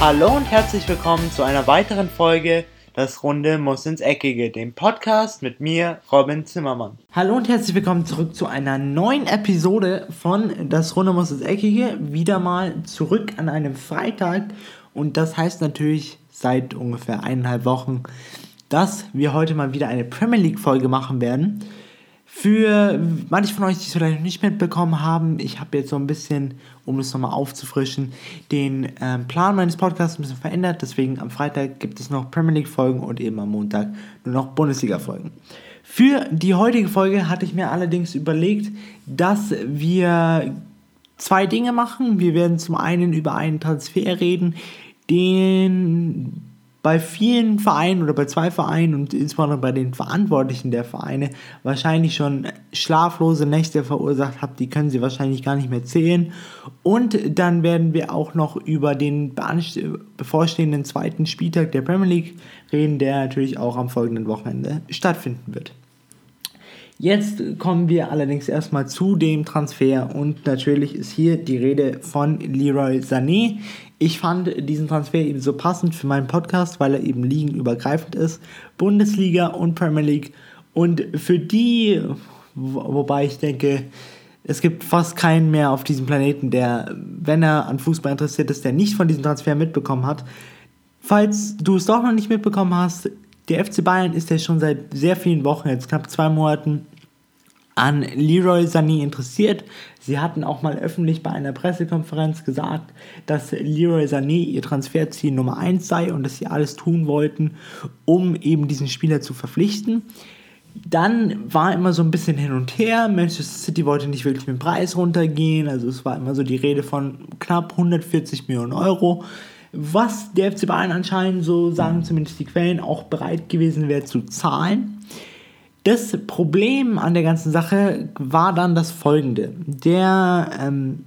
Hallo und herzlich willkommen zu einer weiteren Folge Das Runde muss ins Eckige, dem Podcast mit mir, Robin Zimmermann. Hallo und herzlich willkommen zurück zu einer neuen Episode von Das Runde muss ins Eckige. Wieder mal zurück an einem Freitag und das heißt natürlich seit ungefähr eineinhalb Wochen, dass wir heute mal wieder eine Premier League Folge machen werden. Für manche von euch, die es vielleicht nicht mitbekommen haben, ich habe jetzt so ein bisschen, um es nochmal aufzufrischen, den ähm, Plan meines Podcasts ein bisschen verändert. Deswegen am Freitag gibt es noch Premier League-Folgen und eben am Montag nur noch Bundesliga-Folgen. Für die heutige Folge hatte ich mir allerdings überlegt, dass wir zwei Dinge machen. Wir werden zum einen über einen Transfer reden, den bei vielen Vereinen oder bei zwei Vereinen und insbesondere bei den Verantwortlichen der Vereine wahrscheinlich schon schlaflose Nächte verursacht habt, die können sie wahrscheinlich gar nicht mehr zählen. Und dann werden wir auch noch über den bevorstehenden zweiten Spieltag der Premier League reden, der natürlich auch am folgenden Wochenende stattfinden wird. Jetzt kommen wir allerdings erstmal zu dem Transfer und natürlich ist hier die Rede von Leroy Sané. Ich fand diesen Transfer eben so passend für meinen Podcast, weil er eben ligenübergreifend ist. Bundesliga und Premier League. Und für die, wobei ich denke, es gibt fast keinen mehr auf diesem Planeten, der, wenn er an Fußball interessiert ist, der nicht von diesem Transfer mitbekommen hat. Falls du es doch noch nicht mitbekommen hast, der FC Bayern ist ja schon seit sehr vielen Wochen, jetzt knapp zwei Monaten, an Leroy Sané interessiert. Sie hatten auch mal öffentlich bei einer Pressekonferenz gesagt, dass Leroy Sané ihr Transferziel Nummer 1 sei und dass sie alles tun wollten, um eben diesen Spieler zu verpflichten. Dann war immer so ein bisschen hin und her. Manchester City wollte nicht wirklich mit dem Preis runtergehen. Also es war immer so die Rede von knapp 140 Millionen Euro was der FC Bayern anscheinend, so sagen zumindest die Quellen, auch bereit gewesen wäre zu zahlen. Das Problem an der ganzen Sache war dann das folgende. Der ähm,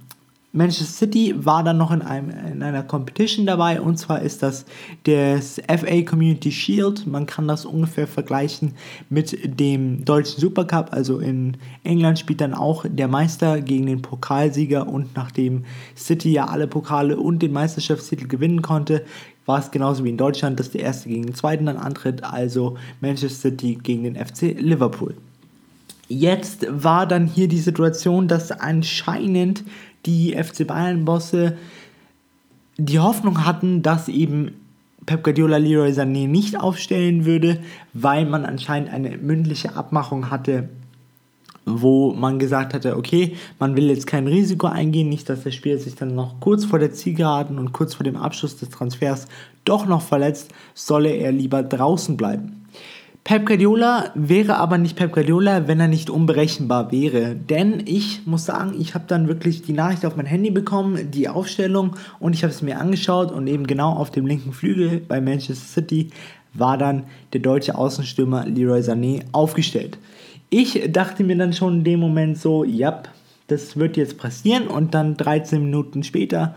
Manchester City war dann noch in, einem, in einer Competition dabei und zwar ist das das FA Community Shield. Man kann das ungefähr vergleichen mit dem deutschen Supercup. Also in England spielt dann auch der Meister gegen den Pokalsieger und nachdem City ja alle Pokale und den Meisterschaftstitel gewinnen konnte, war es genauso wie in Deutschland, dass der erste gegen den zweiten dann antritt, also Manchester City gegen den FC Liverpool. Jetzt war dann hier die Situation, dass anscheinend die FC Bayern-Bosse die Hoffnung hatten, dass eben Pep Guardiola Leroy Sané nicht aufstellen würde, weil man anscheinend eine mündliche Abmachung hatte, wo man gesagt hatte, okay, man will jetzt kein Risiko eingehen, nicht, dass der Spieler sich dann noch kurz vor der Zielgeraden und kurz vor dem Abschluss des Transfers doch noch verletzt, solle er lieber draußen bleiben. Pep Guardiola wäre aber nicht Pep Guardiola, wenn er nicht unberechenbar wäre. Denn ich muss sagen, ich habe dann wirklich die Nachricht auf mein Handy bekommen, die Aufstellung und ich habe es mir angeschaut und eben genau auf dem linken Flügel bei Manchester City war dann der deutsche Außenstürmer Leroy Sané aufgestellt. Ich dachte mir dann schon in dem Moment so, ja, das wird jetzt passieren und dann 13 Minuten später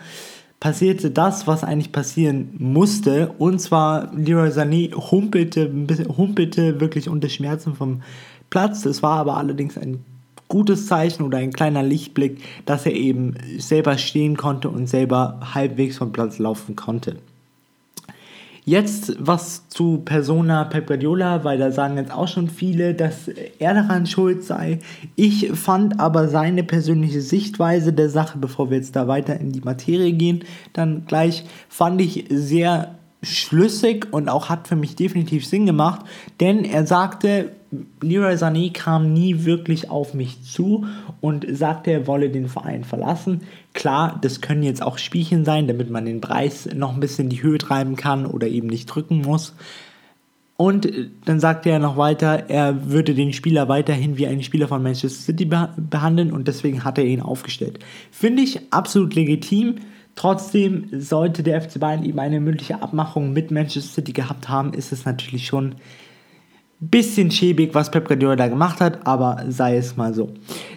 passierte das, was eigentlich passieren musste. Und zwar Leroy Sané humpelte, humpelte wirklich unter Schmerzen vom Platz. Es war aber allerdings ein gutes Zeichen oder ein kleiner Lichtblick, dass er eben selber stehen konnte und selber halbwegs vom Platz laufen konnte. Jetzt was zu Persona Pep Guardiola, weil da sagen jetzt auch schon viele, dass er daran schuld sei. Ich fand aber seine persönliche Sichtweise der Sache, bevor wir jetzt da weiter in die Materie gehen, dann gleich fand ich sehr schlüssig und auch hat für mich definitiv Sinn gemacht, denn er sagte, Leroy Sané kam nie wirklich auf mich zu und sagte, er wolle den Verein verlassen. Klar, das können jetzt auch Spielchen sein, damit man den Preis noch ein bisschen in die Höhe treiben kann oder eben nicht drücken muss. Und dann sagte er noch weiter, er würde den Spieler weiterhin wie einen Spieler von Manchester City behandeln und deswegen hat er ihn aufgestellt. Finde ich absolut legitim. Trotzdem sollte der FC Bayern eben eine mündliche Abmachung mit Manchester City gehabt haben, ist es natürlich schon bisschen schäbig, was Pep Guardiola da gemacht hat, aber sei es mal so.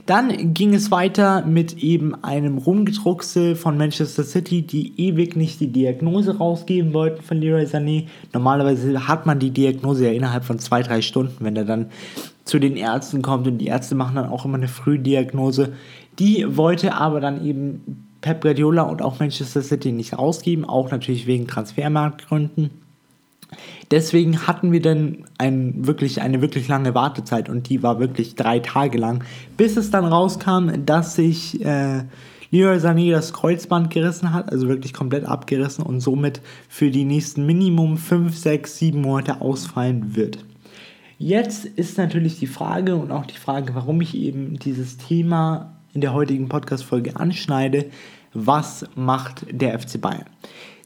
Dann ging es weiter mit eben einem Rumgedruckse von Manchester City, die ewig nicht die Diagnose rausgeben wollten von Leroy Sané. Normalerweise hat man die Diagnose ja innerhalb von zwei, drei Stunden, wenn er dann zu den Ärzten kommt und die Ärzte machen dann auch immer eine Frühdiagnose. Die wollte aber dann eben Pep Guardiola und auch Manchester City nicht ausgeben, auch natürlich wegen Transfermarktgründen. Deswegen hatten wir dann ein, wirklich, eine wirklich lange Wartezeit und die war wirklich drei Tage lang, bis es dann rauskam, dass sich äh, Leroy Sané das Kreuzband gerissen hat, also wirklich komplett abgerissen und somit für die nächsten Minimum 5, 6, 7 Monate ausfallen wird. Jetzt ist natürlich die Frage und auch die Frage, warum ich eben dieses Thema in der heutigen Podcast-Folge anschneide, was macht der FC Bayern?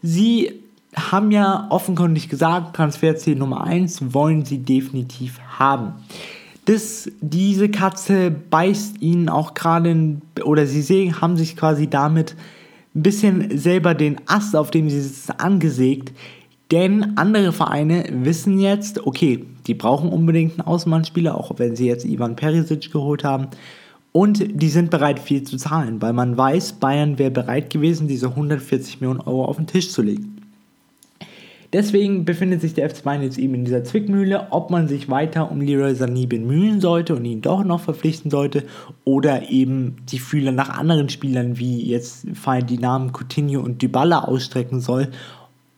Sie haben ja offenkundig gesagt, Transferziel Nummer 1 wollen sie definitiv haben. Das, diese Katze beißt ihnen auch gerade, oder sie sehen, haben sich quasi damit ein bisschen selber den Ast, auf dem sie sitzen, angesägt. Denn andere Vereine wissen jetzt, okay, die brauchen unbedingt einen Außenbahnspieler, auch wenn sie jetzt Ivan Perisic geholt haben. Und die sind bereit, viel zu zahlen, weil man weiß, Bayern wäre bereit gewesen, diese 140 Millionen Euro auf den Tisch zu legen. Deswegen befindet sich der FC Bayern jetzt eben in dieser Zwickmühle, ob man sich weiter um Leroy Sané bemühen sollte und ihn doch noch verpflichten sollte oder eben die Fühler nach anderen Spielern wie jetzt fallen die Namen Coutinho und Dybala ausstrecken soll,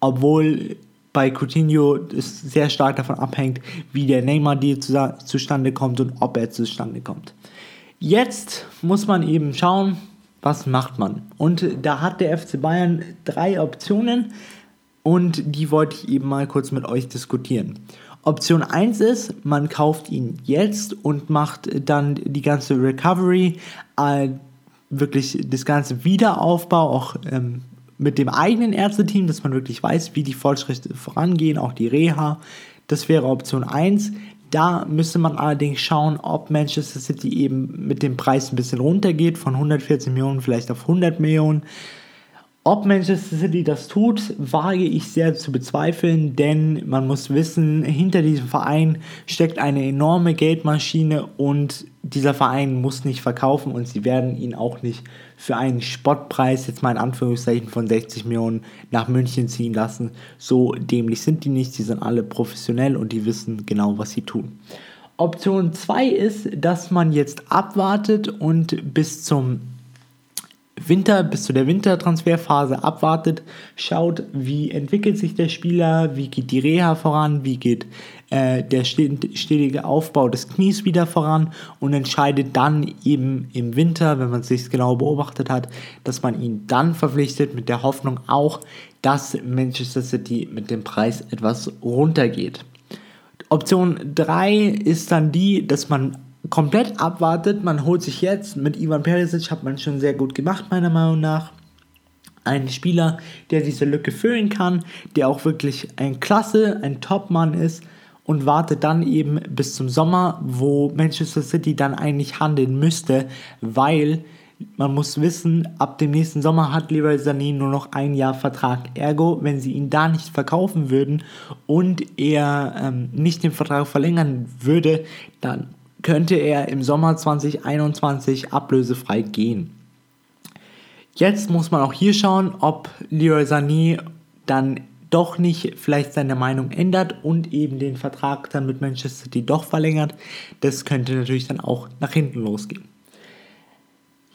obwohl bei Coutinho es sehr stark davon abhängt, wie der Neymar-Deal zu, zustande kommt und ob er zustande kommt. Jetzt muss man eben schauen, was macht man. Und da hat der FC Bayern drei Optionen und die wollte ich eben mal kurz mit euch diskutieren. Option 1 ist, man kauft ihn jetzt und macht dann die ganze Recovery, äh, wirklich das ganze Wiederaufbau, auch ähm, mit dem eigenen Ärzteteam, dass man wirklich weiß, wie die Fortschritte vorangehen, auch die Reha. Das wäre Option 1. Da müsste man allerdings schauen, ob Manchester City eben mit dem Preis ein bisschen runtergeht, von 114 Millionen vielleicht auf 100 Millionen. Ob Manchester City das tut, wage ich sehr zu bezweifeln, denn man muss wissen, hinter diesem Verein steckt eine enorme Geldmaschine und dieser Verein muss nicht verkaufen und sie werden ihn auch nicht für einen Spottpreis, jetzt mal in Anführungszeichen von 60 Millionen, nach München ziehen lassen. So dämlich sind die nicht, sie sind alle professionell und die wissen genau, was sie tun. Option 2 ist, dass man jetzt abwartet und bis zum Winter bis zu der Wintertransferphase abwartet, schaut, wie entwickelt sich der Spieler, wie geht die Reha voran, wie geht äh, der stetige Aufbau des Knies wieder voran und entscheidet dann eben im Winter, wenn man es sich genau beobachtet hat, dass man ihn dann verpflichtet mit der Hoffnung auch, dass Manchester City mit dem Preis etwas runtergeht. Option 3 ist dann die, dass man komplett abwartet. Man holt sich jetzt mit Ivan Perisic, hat man schon sehr gut gemacht, meiner Meinung nach. Einen Spieler, der diese Lücke füllen kann, der auch wirklich ein Klasse, ein Top-Mann ist und wartet dann eben bis zum Sommer, wo Manchester City dann eigentlich handeln müsste, weil man muss wissen, ab dem nächsten Sommer hat Leroy Sané nur noch ein Jahr Vertrag. Ergo, wenn sie ihn da nicht verkaufen würden und er ähm, nicht den Vertrag verlängern würde, dann könnte er im Sommer 2021 ablösefrei gehen. Jetzt muss man auch hier schauen, ob Leroy Sané dann doch nicht vielleicht seine Meinung ändert und eben den Vertrag dann mit Manchester City doch verlängert. Das könnte natürlich dann auch nach hinten losgehen.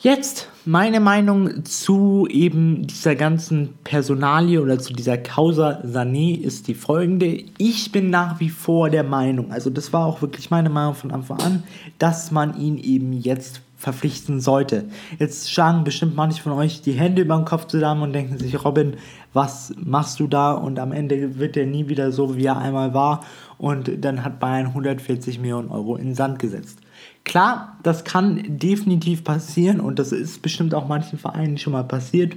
Jetzt meine Meinung zu eben dieser ganzen Personalie oder zu dieser Causa Sané ist die folgende. Ich bin nach wie vor der Meinung, also das war auch wirklich meine Meinung von Anfang an, dass man ihn eben jetzt verpflichten sollte. Jetzt schlagen bestimmt manche von euch die Hände über den Kopf zusammen und denken sich, Robin, was machst du da? Und am Ende wird er nie wieder so, wie er einmal war. Und dann hat Bayern 140 Millionen Euro in den Sand gesetzt. Klar, das kann definitiv passieren und das ist bestimmt auch manchen Vereinen schon mal passiert.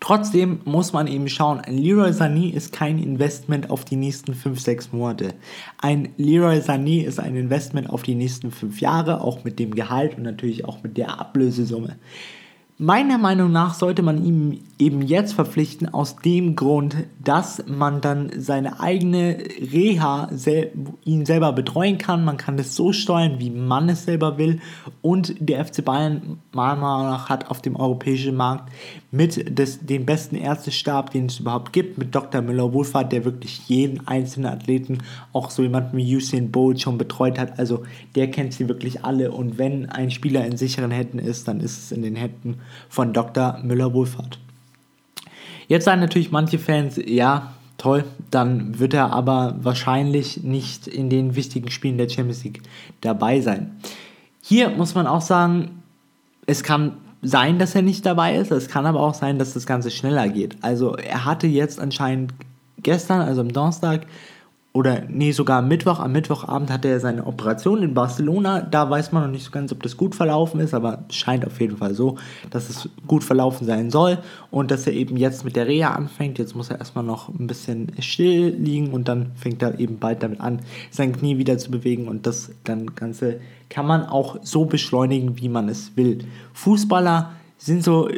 Trotzdem muss man eben schauen, ein Leroy Sané ist kein Investment auf die nächsten 5, 6 Monate. Ein Leroy Sané ist ein Investment auf die nächsten 5 Jahre, auch mit dem Gehalt und natürlich auch mit der Ablösesumme. Meiner Meinung nach sollte man ihn eben jetzt verpflichten, aus dem Grund, dass man dann seine eigene Reha sel ihn selber betreuen kann. Man kann das so steuern, wie man es selber will. Und der FC Bayern, meiner Meinung nach, hat auf dem europäischen Markt mit des, dem besten Ärztestab, den es überhaupt gibt, mit Dr. Müller-Wohlfahrt, der wirklich jeden einzelnen Athleten, auch so jemanden wie Usain Bolt schon betreut hat. Also der kennt sie wirklich alle. Und wenn ein Spieler in sicheren Händen ist, dann ist es in den Händen von Dr. Müller-Wohlfahrt. Jetzt sagen natürlich manche Fans, ja, toll, dann wird er aber wahrscheinlich nicht in den wichtigen Spielen der Champions League dabei sein. Hier muss man auch sagen, es kann sein, dass er nicht dabei ist, es kann aber auch sein, dass das Ganze schneller geht. Also er hatte jetzt anscheinend gestern, also am Donnerstag, oder nee, sogar am Mittwoch, am Mittwochabend hatte er seine Operation in Barcelona. Da weiß man noch nicht so ganz, ob das gut verlaufen ist, aber scheint auf jeden Fall so, dass es gut verlaufen sein soll und dass er eben jetzt mit der Reha anfängt. Jetzt muss er erstmal noch ein bisschen still liegen und dann fängt er eben bald damit an, sein Knie wieder zu bewegen und das dann Ganze kann man auch so beschleunigen, wie man es will. Fußballer sind so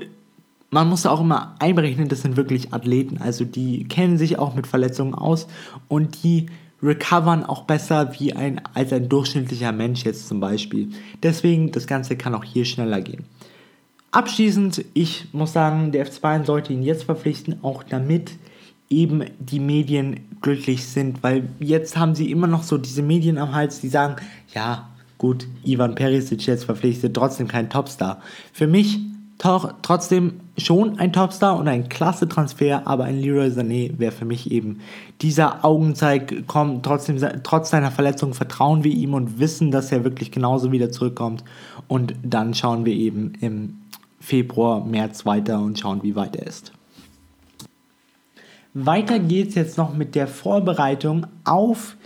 man muss auch immer einberechnen, das sind wirklich Athleten. Also die kennen sich auch mit Verletzungen aus und die recovern auch besser wie ein, als ein durchschnittlicher Mensch jetzt zum Beispiel. Deswegen, das Ganze kann auch hier schneller gehen. Abschließend, ich muss sagen, der F2 Bayern sollte ihn jetzt verpflichten, auch damit eben die Medien glücklich sind, weil jetzt haben sie immer noch so diese Medien am Hals, die sagen, ja, gut, Ivan Perisic jetzt verpflichtet, trotzdem kein Topstar. Für mich trotzdem schon ein Topstar und ein klasse Transfer, aber ein Leroy Sané wäre für mich eben dieser Augenzeig, komm, trotzdem, trotz seiner Verletzung vertrauen wir ihm und wissen, dass er wirklich genauso wieder zurückkommt und dann schauen wir eben im Februar, März weiter und schauen, wie weit er ist. Weiter geht es jetzt noch mit der Vorbereitung auf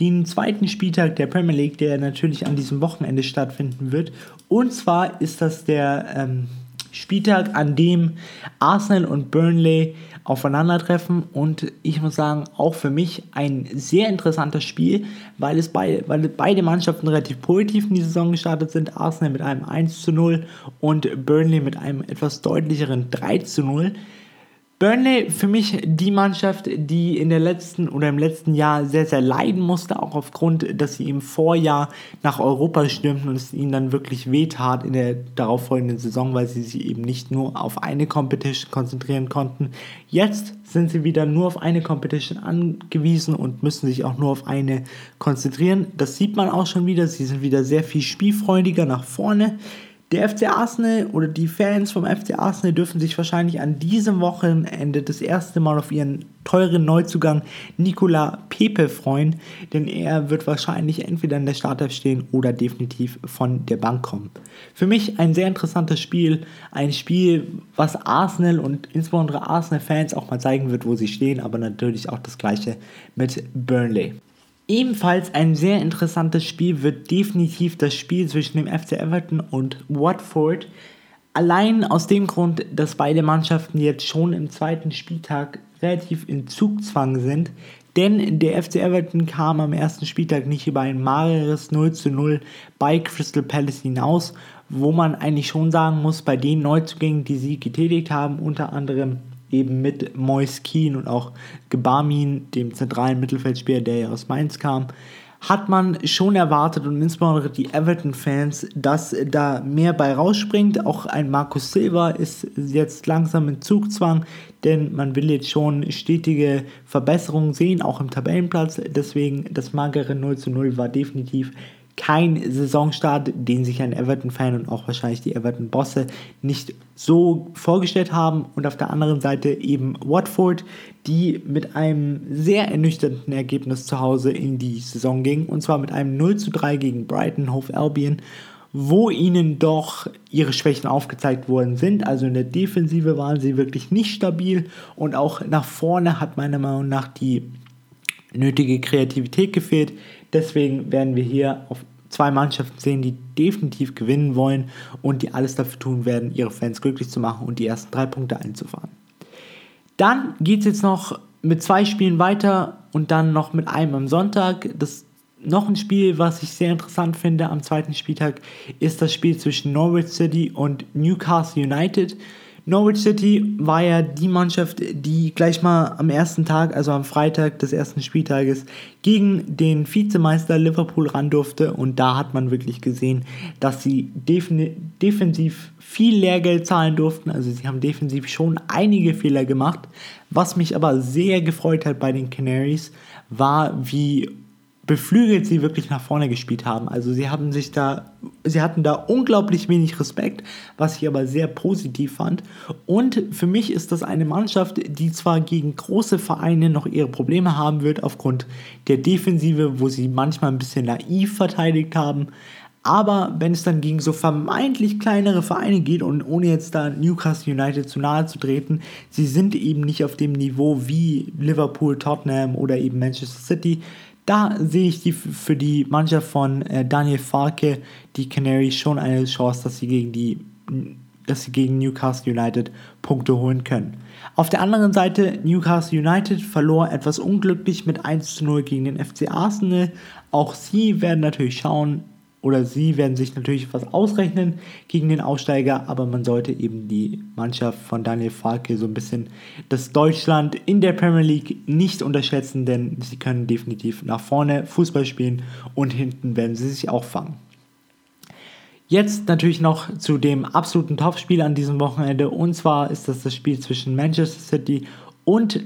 den zweiten Spieltag der Premier League, der natürlich an diesem Wochenende stattfinden wird. Und zwar ist das der ähm, Spieltag, an dem Arsenal und Burnley aufeinandertreffen und ich muss sagen, auch für mich ein sehr interessantes Spiel, weil es beide, weil beide Mannschaften relativ positiv in die Saison gestartet sind. Arsenal mit einem 1 zu 0 und Burnley mit einem etwas deutlicheren 3 zu 0. Burnley für mich die Mannschaft, die in der letzten oder im letzten Jahr sehr, sehr leiden musste, auch aufgrund, dass sie im Vorjahr nach Europa stürmten und es ihnen dann wirklich wehtat in der darauffolgenden Saison, weil sie sich eben nicht nur auf eine Competition konzentrieren konnten. Jetzt sind sie wieder nur auf eine Competition angewiesen und müssen sich auch nur auf eine konzentrieren. Das sieht man auch schon wieder. Sie sind wieder sehr viel spielfreudiger nach vorne. Der FC Arsenal oder die Fans vom FC Arsenal dürfen sich wahrscheinlich an diesem Wochenende das erste Mal auf ihren teuren Neuzugang Nicola Pepe freuen, denn er wird wahrscheinlich entweder in der Startelf stehen oder definitiv von der Bank kommen. Für mich ein sehr interessantes Spiel, ein Spiel, was Arsenal und insbesondere Arsenal-Fans auch mal zeigen wird, wo sie stehen, aber natürlich auch das gleiche mit Burnley. Ebenfalls ein sehr interessantes Spiel wird definitiv das Spiel zwischen dem FC Everton und Watford. Allein aus dem Grund, dass beide Mannschaften jetzt schon im zweiten Spieltag relativ in Zugzwang sind. Denn der FC Everton kam am ersten Spieltag nicht über ein mageres 0 zu 0 bei Crystal Palace hinaus, wo man eigentlich schon sagen muss, bei den Neuzugängen, die sie getätigt haben, unter anderem eben mit Mois Keen und auch Gebarmin, dem zentralen Mittelfeldspieler, der ja aus Mainz kam, hat man schon erwartet und insbesondere die Everton-Fans, dass da mehr bei rausspringt. Auch ein Markus Silva ist jetzt langsam in Zugzwang, denn man will jetzt schon stetige Verbesserungen sehen, auch im Tabellenplatz. Deswegen das magere 0 zu 0 war definitiv kein Saisonstart, den sich ein Everton-Fan und auch wahrscheinlich die Everton-Bosse nicht so vorgestellt haben. Und auf der anderen Seite eben Watford, die mit einem sehr ernüchternden Ergebnis zu Hause in die Saison ging. Und zwar mit einem 0 zu 3 gegen Brighton Hove Albion, wo ihnen doch ihre Schwächen aufgezeigt worden sind. Also in der Defensive waren sie wirklich nicht stabil und auch nach vorne hat meiner Meinung nach die nötige Kreativität gefehlt. Deswegen werden wir hier auf zwei Mannschaften sehen, die definitiv gewinnen wollen und die alles dafür tun werden, ihre Fans glücklich zu machen und die ersten drei Punkte einzufahren. Dann geht es jetzt noch mit zwei Spielen weiter und dann noch mit einem am Sonntag. Das noch ein Spiel, was ich sehr interessant finde am zweiten Spieltag, ist das Spiel zwischen Norwich City und Newcastle United. Norwich City war ja die Mannschaft, die gleich mal am ersten Tag, also am Freitag des ersten Spieltages, gegen den Vizemeister Liverpool ran durfte. Und da hat man wirklich gesehen, dass sie defensiv viel Lehrgeld zahlen durften. Also sie haben defensiv schon einige Fehler gemacht. Was mich aber sehr gefreut hat bei den Canaries, war, wie beflügelt sie wirklich nach vorne gespielt haben. Also sie haben sich da, sie hatten da unglaublich wenig Respekt, was ich aber sehr positiv fand. Und für mich ist das eine Mannschaft, die zwar gegen große Vereine noch ihre Probleme haben wird aufgrund der Defensive, wo sie manchmal ein bisschen naiv verteidigt haben. Aber wenn es dann gegen so vermeintlich kleinere Vereine geht und ohne jetzt da Newcastle United zu nahe zu treten, sie sind eben nicht auf dem Niveau wie Liverpool, Tottenham oder eben Manchester City, da sehe ich die, für die Mannschaft von äh, Daniel Farke, die Canaries, schon eine Chance, dass sie gegen die dass sie gegen Newcastle United Punkte holen können. Auf der anderen Seite, Newcastle United verlor etwas unglücklich mit 1 zu 0 gegen den FC Arsenal. Auch sie werden natürlich schauen, oder sie werden sich natürlich was ausrechnen gegen den Aussteiger, aber man sollte eben die Mannschaft von Daniel Farke so ein bisschen das Deutschland in der Premier League nicht unterschätzen, denn sie können definitiv nach vorne Fußball spielen und hinten werden sie sich auch fangen. Jetzt natürlich noch zu dem absoluten Topspiel an diesem Wochenende und zwar ist das das Spiel zwischen Manchester City und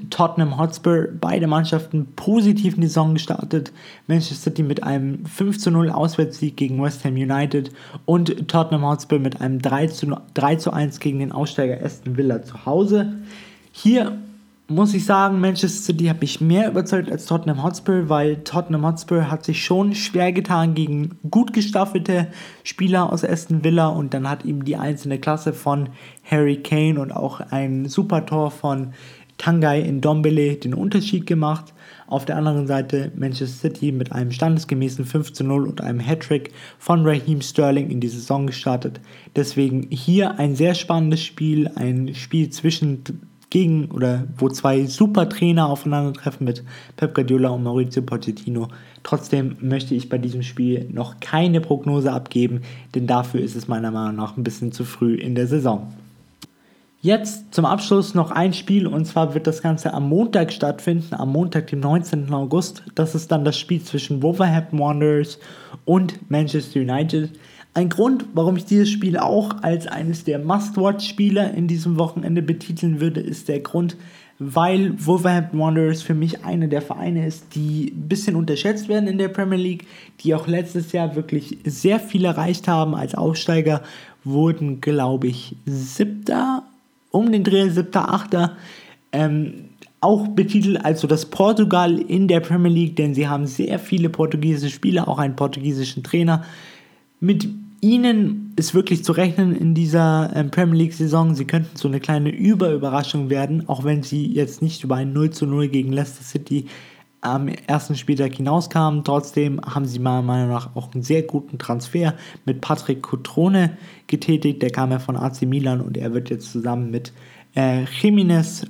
Tottenham Hotspur. Beide Mannschaften positiv in die Saison gestartet. Manchester City mit einem 5 zu 0 Auswärtssieg gegen West Ham United und Tottenham Hotspur mit einem 3 zu, 3 zu 1 gegen den Aussteiger Aston Villa zu Hause. Hier muss ich sagen, Manchester City hat mich mehr überzeugt als Tottenham Hotspur, weil Tottenham Hotspur hat sich schon schwer getan gegen gut gestaffelte Spieler aus Aston Villa und dann hat ihm die einzelne Klasse von Harry Kane und auch ein super Tor von Tangai in Dombele den Unterschied gemacht. Auf der anderen Seite Manchester City mit einem standesgemäßen 5 zu 0 und einem Hattrick von Raheem Sterling in die Saison gestartet. Deswegen hier ein sehr spannendes Spiel, ein Spiel zwischen gegen oder wo zwei super Trainer aufeinandertreffen mit Pep Guardiola und Maurizio Pochettino. Trotzdem möchte ich bei diesem Spiel noch keine Prognose abgeben, denn dafür ist es meiner Meinung nach ein bisschen zu früh in der Saison. Jetzt zum Abschluss noch ein Spiel und zwar wird das Ganze am Montag stattfinden, am Montag, dem 19. August. Das ist dann das Spiel zwischen Wolverhampton Wanderers und Manchester United. Ein Grund, warum ich dieses Spiel auch als eines der Must-Watch-Spiele in diesem Wochenende betiteln würde, ist der Grund, weil Wolverhampton Wanderers für mich eine der Vereine ist, die ein bisschen unterschätzt werden in der Premier League, die auch letztes Jahr wirklich sehr viel erreicht haben als Aufsteiger, wurden, glaube ich, siebter um den Dreh 7., 8. Ähm, auch betitelt als so das Portugal in der Premier League, denn sie haben sehr viele portugiesische Spieler, auch einen portugiesischen Trainer. Mit ihnen ist wirklich zu rechnen in dieser ähm, Premier League-Saison. Sie könnten so eine kleine Überüberraschung werden, auch wenn sie jetzt nicht über ein 0 zu 0 gegen Leicester City am ersten Spieltag hinauskamen. Trotzdem haben sie meiner Meinung nach auch einen sehr guten Transfer mit Patrick Cotrone getätigt. Der kam ja von AC Milan und er wird jetzt zusammen mit äh, Jiménez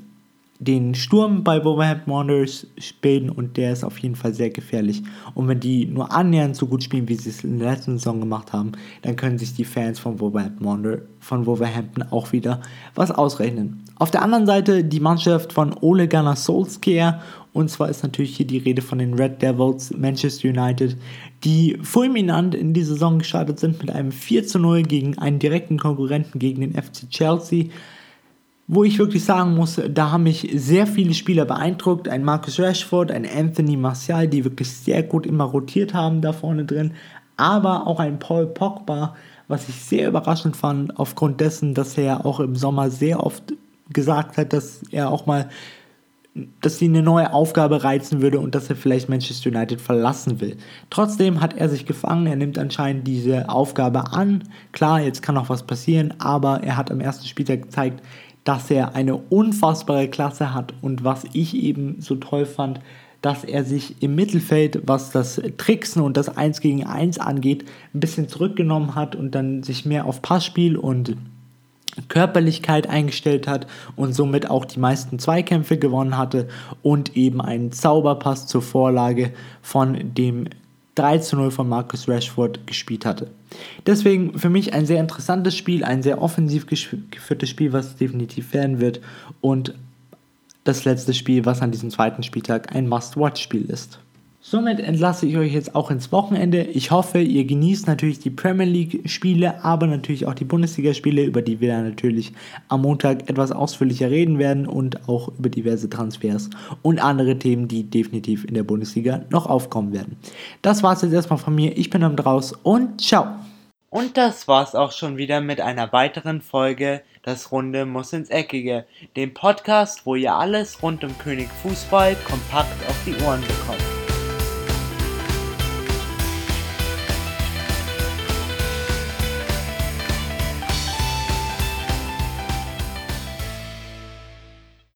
den Sturm bei Wolverhampton Wanderers spielen und der ist auf jeden Fall sehr gefährlich. Und wenn die nur annähernd so gut spielen, wie sie es in der letzten Saison gemacht haben, dann können sich die Fans von Wolverhampton, Wander, von Wolverhampton auch wieder was ausrechnen. Auf der anderen Seite die Mannschaft von Ole Gunnar Solskjaer und zwar ist natürlich hier die Rede von den Red Devils Manchester United, die fulminant in die Saison gestartet sind mit einem 4 zu 0 gegen einen direkten Konkurrenten gegen den FC Chelsea wo ich wirklich sagen muss, da haben mich sehr viele Spieler beeindruckt. Ein Marcus Rashford, ein Anthony Martial, die wirklich sehr gut immer rotiert haben da vorne drin. Aber auch ein Paul Pogba, was ich sehr überraschend fand, aufgrund dessen, dass er auch im Sommer sehr oft gesagt hat, dass er auch mal, dass sie eine neue Aufgabe reizen würde und dass er vielleicht Manchester United verlassen will. Trotzdem hat er sich gefangen, er nimmt anscheinend diese Aufgabe an. Klar, jetzt kann noch was passieren, aber er hat am ersten Spieltag gezeigt, dass er eine unfassbare Klasse hat und was ich eben so toll fand, dass er sich im Mittelfeld, was das Tricksen und das 1 gegen 1 angeht, ein bisschen zurückgenommen hat und dann sich mehr auf Passspiel und Körperlichkeit eingestellt hat und somit auch die meisten Zweikämpfe gewonnen hatte und eben einen Zauberpass zur Vorlage von dem 3 zu 0 von Marcus Rashford gespielt hatte. Deswegen für mich ein sehr interessantes Spiel, ein sehr offensiv geführtes Spiel, was definitiv werden wird und das letzte Spiel, was an diesem zweiten Spieltag ein Must-Watch-Spiel ist. Somit entlasse ich euch jetzt auch ins Wochenende. Ich hoffe, ihr genießt natürlich die Premier League-Spiele, aber natürlich auch die Bundesliga-Spiele, über die wir natürlich am Montag etwas ausführlicher reden werden und auch über diverse Transfers und andere Themen, die definitiv in der Bundesliga noch aufkommen werden. Das war es jetzt erstmal von mir. Ich bin am Draus und ciao. Und das war's auch schon wieder mit einer weiteren Folge Das Runde muss ins Eckige, dem Podcast, wo ihr alles rund um König Fußball kompakt auf die Ohren bekommt.